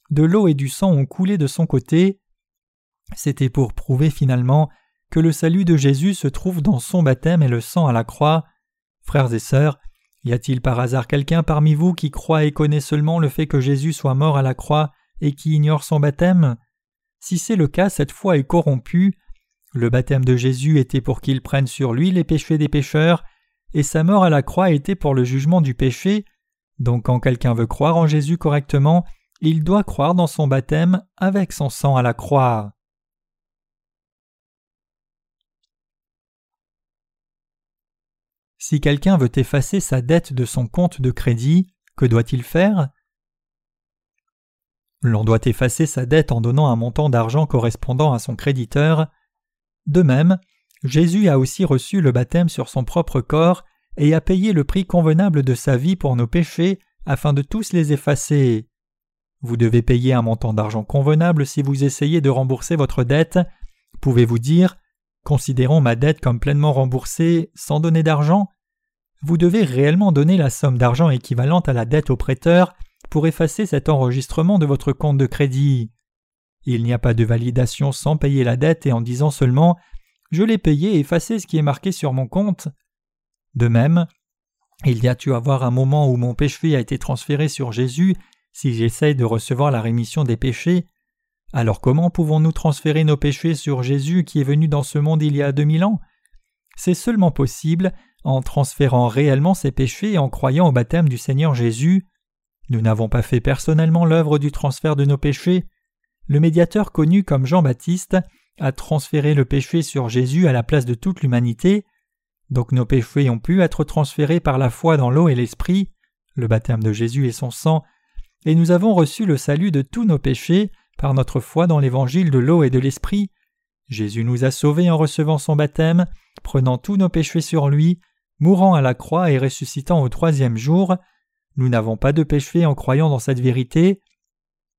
de l'eau et du sang ont coulé de son côté. C'était pour prouver finalement que le salut de Jésus se trouve dans son baptême et le sang à la croix. Frères et sœurs, y a-t-il par hasard quelqu'un parmi vous qui croit et connaît seulement le fait que Jésus soit mort à la croix et qui ignore son baptême? Si c'est le cas, cette foi est corrompue. Le baptême de Jésus était pour qu'il prenne sur lui les péchés des pécheurs, et sa mort à la croix était pour le jugement du péché. Donc quand quelqu'un veut croire en Jésus correctement, il doit croire dans son baptême avec son sang à la croix. Si quelqu'un veut effacer sa dette de son compte de crédit, que doit-il faire? L'on doit effacer sa dette en donnant un montant d'argent correspondant à son créditeur. De même, Jésus a aussi reçu le baptême sur son propre corps et a payé le prix convenable de sa vie pour nos péchés afin de tous les effacer. Vous devez payer un montant d'argent convenable si vous essayez de rembourser votre dette. Pouvez-vous dire Considérons ma dette comme pleinement remboursée sans donner d'argent? Vous devez réellement donner la somme d'argent équivalente à la dette au prêteur pour effacer cet enregistrement de votre compte de crédit. Il n'y a pas de validation sans payer la dette et en disant seulement Je l'ai payé et effacé ce qui est marqué sur mon compte. De même, il y a tu avoir un moment où mon péché a été transféré sur Jésus si j'essaye de recevoir la rémission des péchés. Alors comment pouvons-nous transférer nos péchés sur Jésus qui est venu dans ce monde il y a deux mille ans? C'est seulement possible en transférant réellement ses péchés et en croyant au baptême du Seigneur Jésus. Nous n'avons pas fait personnellement l'œuvre du transfert de nos péchés. Le médiateur connu comme Jean-Baptiste a transféré le péché sur Jésus à la place de toute l'humanité. Donc nos péchés ont pu être transférés par la foi dans l'eau et l'esprit, le baptême de Jésus et son sang, et nous avons reçu le salut de tous nos péchés par notre foi dans l'évangile de l'eau et de l'esprit. Jésus nous a sauvés en recevant son baptême, prenant tous nos péchés sur lui, mourant à la croix et ressuscitant au troisième jour. Nous n'avons pas de péché en croyant dans cette vérité.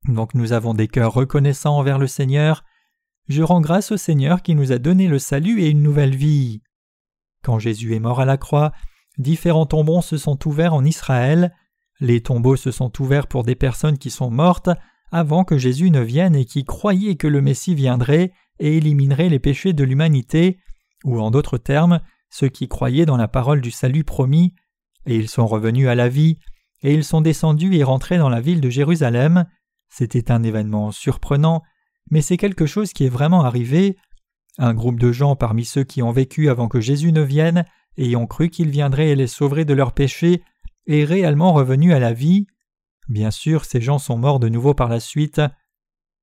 Donc nous avons des cœurs reconnaissants envers le Seigneur. Je rends grâce au Seigneur qui nous a donné le salut et une nouvelle vie. Quand Jésus est mort à la croix, différents tombeaux se sont ouverts en Israël. Les tombeaux se sont ouverts pour des personnes qui sont mortes avant que Jésus ne vienne et qui croyaient que le Messie viendrait et éliminerait les péchés de l'humanité, ou en d'autres termes, ceux qui croyaient dans la parole du salut promis, et ils sont revenus à la vie, et ils sont descendus et rentrés dans la ville de Jérusalem. C'était un événement surprenant, mais c'est quelque chose qui est vraiment arrivé. Un groupe de gens parmi ceux qui ont vécu avant que Jésus ne vienne et ont cru qu'il viendrait et les sauverait de leurs péchés est réellement revenu à la vie. Bien sûr, ces gens sont morts de nouveau par la suite.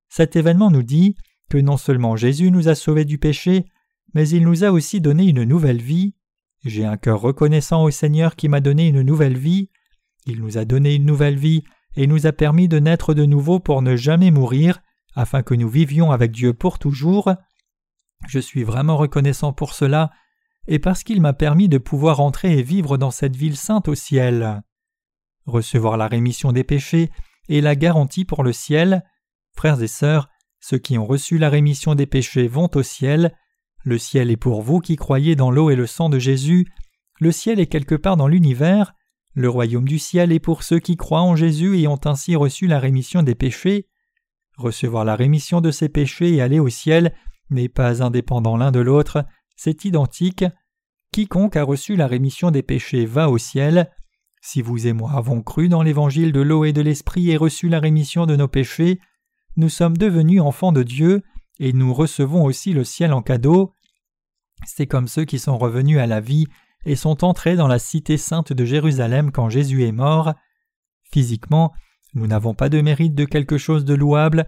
Cet événement nous dit que non seulement Jésus nous a sauvés du péché, mais il nous a aussi donné une nouvelle vie. J'ai un cœur reconnaissant au Seigneur qui m'a donné une nouvelle vie. Il nous a donné une nouvelle vie et nous a permis de naître de nouveau pour ne jamais mourir, afin que nous vivions avec Dieu pour toujours. Je suis vraiment reconnaissant pour cela, et parce qu'il m'a permis de pouvoir entrer et vivre dans cette ville sainte au ciel. Recevoir la rémission des péchés est la garantie pour le ciel. Frères et sœurs, ceux qui ont reçu la rémission des péchés vont au ciel. Le ciel est pour vous qui croyez dans l'eau et le sang de Jésus. Le ciel est quelque part dans l'univers. Le royaume du ciel est pour ceux qui croient en Jésus et ont ainsi reçu la rémission des péchés. Recevoir la rémission de ces péchés et aller au ciel n'est pas indépendant l'un de l'autre, c'est identique. Quiconque a reçu la rémission des péchés va au ciel. Si vous et moi avons cru dans l'évangile de l'eau et de l'esprit et reçu la rémission de nos péchés, nous sommes devenus enfants de Dieu et nous recevons aussi le ciel en cadeau. C'est comme ceux qui sont revenus à la vie et sont entrés dans la cité sainte de Jérusalem quand Jésus est mort. Physiquement, nous n'avons pas de mérite de quelque chose de louable,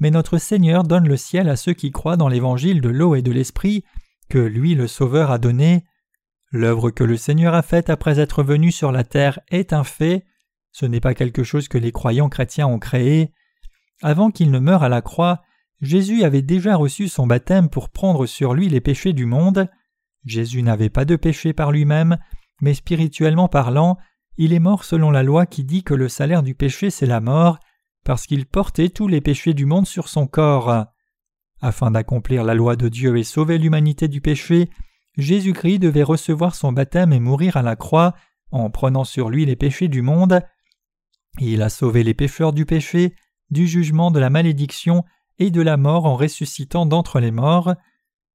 mais notre Seigneur donne le ciel à ceux qui croient dans l'évangile de l'eau et de l'esprit que lui le Sauveur a donné. L'œuvre que le Seigneur a faite après être venu sur la terre est un fait, ce n'est pas quelque chose que les croyants chrétiens ont créé. Avant qu'il ne meure à la croix, Jésus avait déjà reçu son baptême pour prendre sur lui les péchés du monde. Jésus n'avait pas de péché par lui-même, mais spirituellement parlant, il est mort selon la loi qui dit que le salaire du péché c'est la mort, parce qu'il portait tous les péchés du monde sur son corps. Afin d'accomplir la loi de Dieu et sauver l'humanité du péché, Jésus-Christ devait recevoir son baptême et mourir à la croix en prenant sur lui les péchés du monde. Il a sauvé les pécheurs du péché, du jugement, de la malédiction et de la mort en ressuscitant d'entre les morts.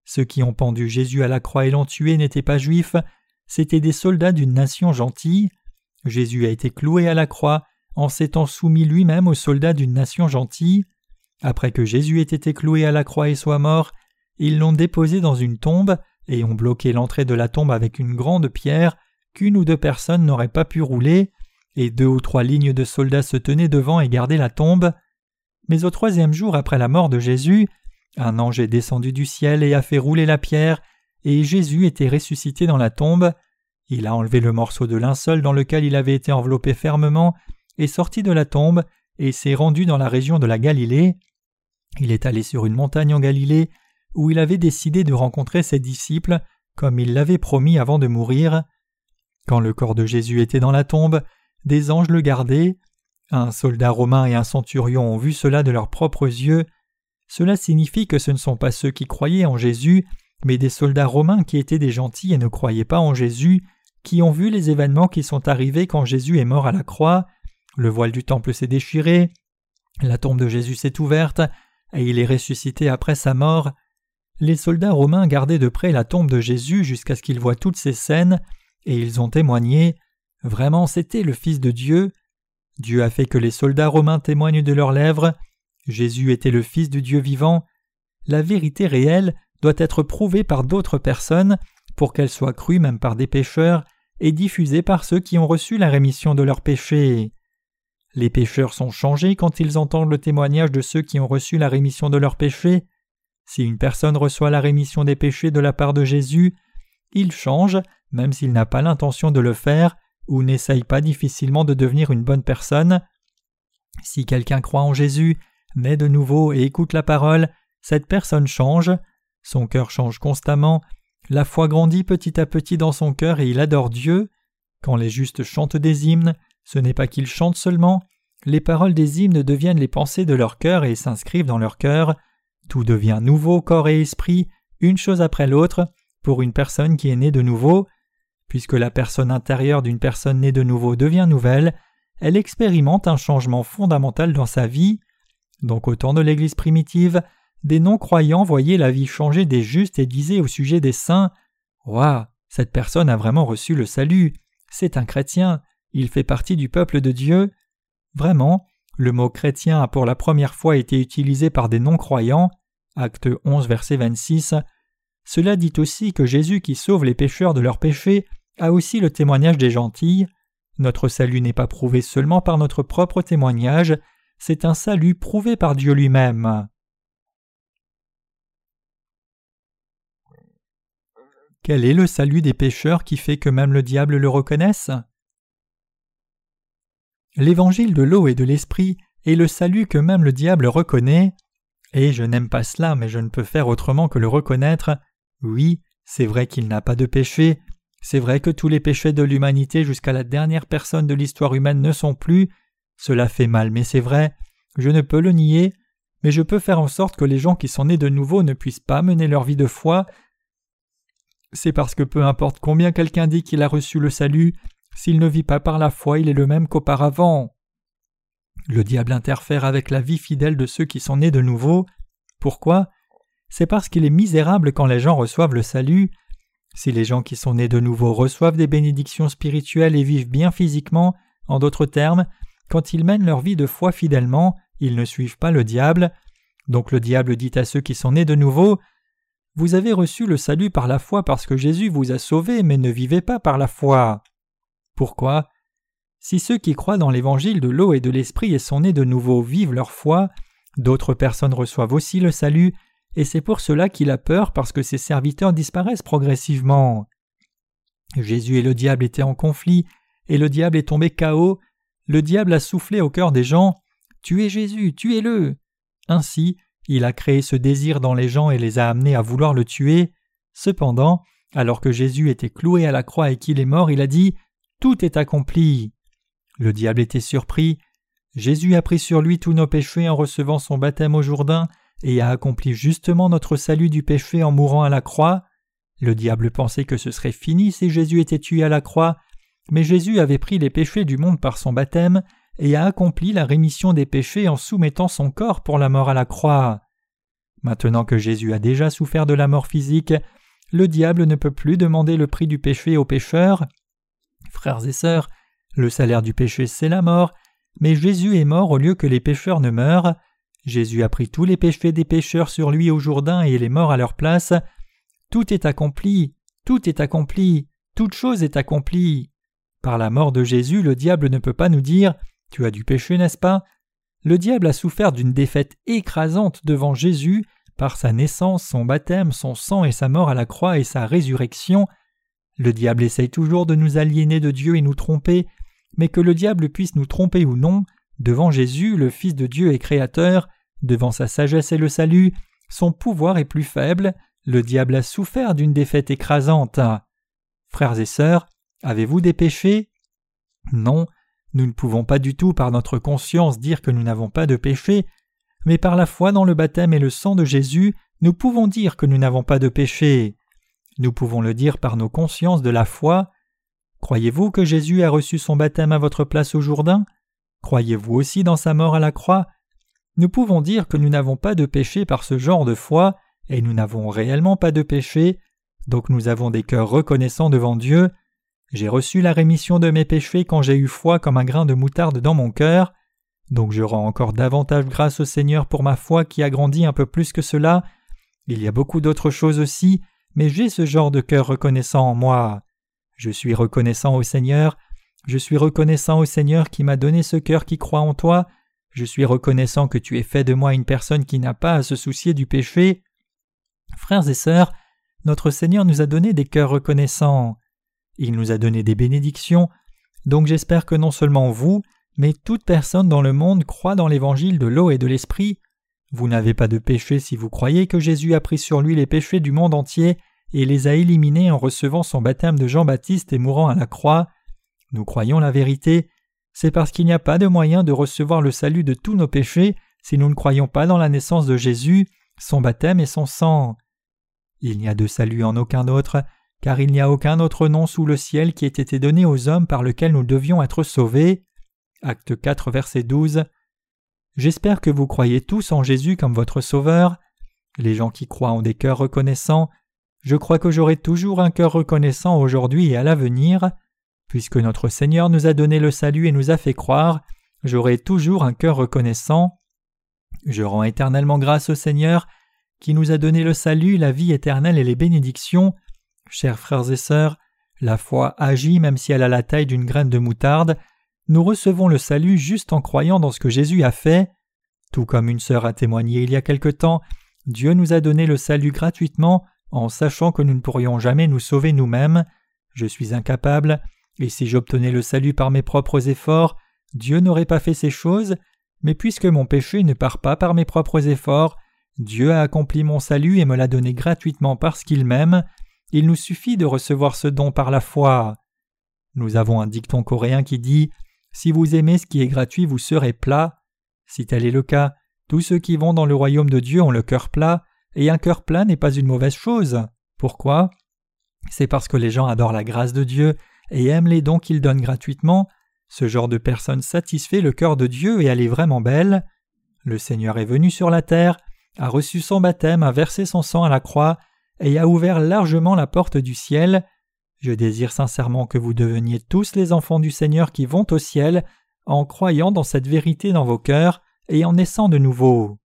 Ceux qui ont pendu Jésus à la croix et l'ont tué n'étaient pas juifs, c'étaient des soldats d'une nation gentille. Jésus a été cloué à la croix en s'étant soumis lui-même aux soldats d'une nation gentille. Après que Jésus ait été cloué à la croix et soit mort, ils l'ont déposé dans une tombe et ont bloqué l'entrée de la tombe avec une grande pierre qu'une ou deux personnes n'auraient pas pu rouler, et deux ou trois lignes de soldats se tenaient devant et gardaient la tombe. Mais au troisième jour après la mort de Jésus, un ange est descendu du ciel et a fait rouler la pierre, et Jésus était ressuscité dans la tombe. Il a enlevé le morceau de linceul dans lequel il avait été enveloppé fermement, est sorti de la tombe, et s'est rendu dans la région de la Galilée. Il est allé sur une montagne en Galilée, où il avait décidé de rencontrer ses disciples, comme il l'avait promis avant de mourir. Quand le corps de Jésus était dans la tombe, des anges le gardaient. Un soldat romain et un centurion ont vu cela de leurs propres yeux. Cela signifie que ce ne sont pas ceux qui croyaient en Jésus, mais des soldats romains qui étaient des gentils et ne croyaient pas en Jésus, qui ont vu les événements qui sont arrivés quand Jésus est mort à la croix. Le voile du temple s'est déchiré, la tombe de Jésus s'est ouverte, et il est ressuscité après sa mort. Les soldats romains gardaient de près la tombe de Jésus jusqu'à ce qu'ils voient toutes ces scènes, et ils ont témoigné Vraiment, c'était le Fils de Dieu. Dieu a fait que les soldats romains témoignent de leurs lèvres. Jésus était le Fils du Dieu vivant. La vérité réelle doit être prouvée par d'autres personnes pour qu'elle soit crue même par des pécheurs et diffusée par ceux qui ont reçu la rémission de leurs péchés. Les pécheurs sont changés quand ils entendent le témoignage de ceux qui ont reçu la rémission de leurs péchés. Si une personne reçoit la rémission des péchés de la part de Jésus, il change, même s'il n'a pas l'intention de le faire, ou n'essaye pas difficilement de devenir une bonne personne. Si quelqu'un croit en Jésus, naît de nouveau et écoute la parole, cette personne change, son cœur change constamment, la foi grandit petit à petit dans son cœur et il adore Dieu. Quand les justes chantent des hymnes, ce n'est pas qu'ils chantent seulement, les paroles des hymnes deviennent les pensées de leur cœur et s'inscrivent dans leur cœur. Tout devient nouveau, corps et esprit, une chose après l'autre, pour une personne qui est née de nouveau. Puisque la personne intérieure d'une personne née de nouveau devient nouvelle, elle expérimente un changement fondamental dans sa vie. Donc au temps de l'Église primitive, des non-croyants voyaient la vie changer des justes et disaient au sujet des saints Waouh, cette personne a vraiment reçu le salut, c'est un chrétien, il fait partie du peuple de Dieu. Vraiment, le mot chrétien a pour la première fois été utilisé par des non-croyants. Acte 11, verset 26. Cela dit aussi que Jésus qui sauve les pécheurs de leurs péchés a aussi le témoignage des gentils. Notre salut n'est pas prouvé seulement par notre propre témoignage, c'est un salut prouvé par Dieu lui-même. Quel est le salut des pécheurs qui fait que même le diable le reconnaisse? L'évangile de l'eau et de l'esprit est le salut que même le diable reconnaît. Et je n'aime pas cela, mais je ne peux faire autrement que le reconnaître. Oui, C'est vrai qu'il n'a pas de péché, c'est vrai que tous les péchés de l'humanité jusqu'à la dernière personne de l'histoire humaine ne sont plus, cela fait mal mais c'est vrai, je ne peux le nier, mais je peux faire en sorte que les gens qui sont nés de nouveau ne puissent pas mener leur vie de foi. C'est parce que peu importe combien quelqu'un dit qu'il a reçu le salut, s'il ne vit pas par la foi, il est le même qu'auparavant. Le diable interfère avec la vie fidèle de ceux qui sont nés de nouveau. Pourquoi? C'est parce qu'il est misérable quand les gens reçoivent le salut. Si les gens qui sont nés de nouveau reçoivent des bénédictions spirituelles et vivent bien physiquement, en d'autres termes, quand ils mènent leur vie de foi fidèlement, ils ne suivent pas le diable. Donc le diable dit à ceux qui sont nés de nouveau Vous avez reçu le salut par la foi parce que Jésus vous a sauvés, mais ne vivez pas par la foi. Pourquoi? Si ceux qui croient dans l'évangile de l'eau et de l'esprit et sont nés de nouveau vivent leur foi, d'autres personnes reçoivent aussi le salut, et c'est pour cela qu'il a peur parce que ses serviteurs disparaissent progressivement. Jésus et le diable étaient en conflit, et le diable est tombé chaos. Le diable a soufflé au cœur des gens Tuez Jésus, tuez-le. Ainsi, il a créé ce désir dans les gens et les a amenés à vouloir le tuer. Cependant, alors que Jésus était cloué à la croix et qu'il est mort, il a dit Tout est accompli. Le diable était surpris. Jésus a pris sur lui tous nos péchés en recevant son baptême au Jourdain et a accompli justement notre salut du péché en mourant à la croix. Le diable pensait que ce serait fini si Jésus était tué à la croix, mais Jésus avait pris les péchés du monde par son baptême et a accompli la rémission des péchés en soumettant son corps pour la mort à la croix. Maintenant que Jésus a déjà souffert de la mort physique, le diable ne peut plus demander le prix du péché aux pécheurs. Frères et sœurs, le salaire du péché c'est la mort, mais Jésus est mort au lieu que les pécheurs ne meurent. Jésus a pris tous les péchés des pécheurs sur lui au Jourdain et il est mort à leur place. Tout est accompli, tout est accompli, toute chose est accomplie. Par la mort de Jésus, le diable ne peut pas nous dire tu as du péché, n'est-ce pas? Le diable a souffert d'une défaite écrasante devant Jésus par sa naissance, son baptême, son sang et sa mort à la croix et sa résurrection. Le diable essaye toujours de nous aliéner de Dieu et nous tromper, mais que le diable puisse nous tromper ou non, devant Jésus, le Fils de Dieu et Créateur, devant sa sagesse et le salut, son pouvoir est plus faible, le diable a souffert d'une défaite écrasante. Frères et sœurs, avez-vous des péchés? Non, nous ne pouvons pas du tout par notre conscience dire que nous n'avons pas de péché, mais par la foi dans le baptême et le sang de Jésus, nous pouvons dire que nous n'avons pas de péché. Nous pouvons le dire par nos consciences de la foi. Croyez-vous que Jésus a reçu son baptême à votre place au Jourdain? Croyez-vous aussi dans sa mort à la croix? Nous pouvons dire que nous n'avons pas de péché par ce genre de foi, et nous n'avons réellement pas de péché, donc nous avons des cœurs reconnaissants devant Dieu, j'ai reçu la rémission de mes péchés quand j'ai eu foi comme un grain de moutarde dans mon cœur. Donc je rends encore davantage grâce au Seigneur pour ma foi qui a grandi un peu plus que cela. Il y a beaucoup d'autres choses aussi, mais j'ai ce genre de cœur reconnaissant en moi. Je suis reconnaissant au Seigneur. Je suis reconnaissant au Seigneur qui m'a donné ce cœur qui croit en toi. Je suis reconnaissant que tu aies fait de moi une personne qui n'a pas à se soucier du péché. Frères et sœurs, notre Seigneur nous a donné des cœurs reconnaissants. Il nous a donné des bénédictions, donc j'espère que non seulement vous, mais toute personne dans le monde croit dans l'évangile de l'eau et de l'esprit. Vous n'avez pas de péché si vous croyez que Jésus a pris sur lui les péchés du monde entier et les a éliminés en recevant son baptême de Jean-Baptiste et mourant à la croix. Nous croyons la vérité, c'est parce qu'il n'y a pas de moyen de recevoir le salut de tous nos péchés si nous ne croyons pas dans la naissance de Jésus, son baptême et son sang. Il n'y a de salut en aucun autre, car il n'y a aucun autre nom sous le ciel qui ait été donné aux hommes par lequel nous devions être sauvés. Acte 4, verset 12. J'espère que vous croyez tous en Jésus comme votre Sauveur. Les gens qui croient ont des cœurs reconnaissants. Je crois que j'aurai toujours un cœur reconnaissant aujourd'hui et à l'avenir. Puisque notre Seigneur nous a donné le salut et nous a fait croire, j'aurai toujours un cœur reconnaissant. Je rends éternellement grâce au Seigneur qui nous a donné le salut, la vie éternelle et les bénédictions. Chers frères et sœurs, la foi agit même si elle a la taille d'une graine de moutarde. Nous recevons le salut juste en croyant dans ce que Jésus a fait. Tout comme une sœur a témoigné il y a quelque temps, Dieu nous a donné le salut gratuitement en sachant que nous ne pourrions jamais nous sauver nous-mêmes. Je suis incapable, et si j'obtenais le salut par mes propres efforts, Dieu n'aurait pas fait ces choses, mais puisque mon péché ne part pas par mes propres efforts, Dieu a accompli mon salut et me l'a donné gratuitement parce qu'il m'aime, il nous suffit de recevoir ce don par la foi. Nous avons un dicton coréen qui dit Si vous aimez ce qui est gratuit, vous serez plat. Si tel est le cas, tous ceux qui vont dans le royaume de Dieu ont le cœur plat, et un cœur plat n'est pas une mauvaise chose. Pourquoi? C'est parce que les gens adorent la grâce de Dieu et aiment les dons qu'il donne gratuitement. Ce genre de personne satisfait le cœur de Dieu et elle est vraiment belle. Le Seigneur est venu sur la terre, a reçu son baptême, a versé son sang à la croix, et a ouvert largement la porte du ciel. Je désire sincèrement que vous deveniez tous les enfants du Seigneur qui vont au ciel, en croyant dans cette vérité dans vos cœurs et en naissant de nouveau.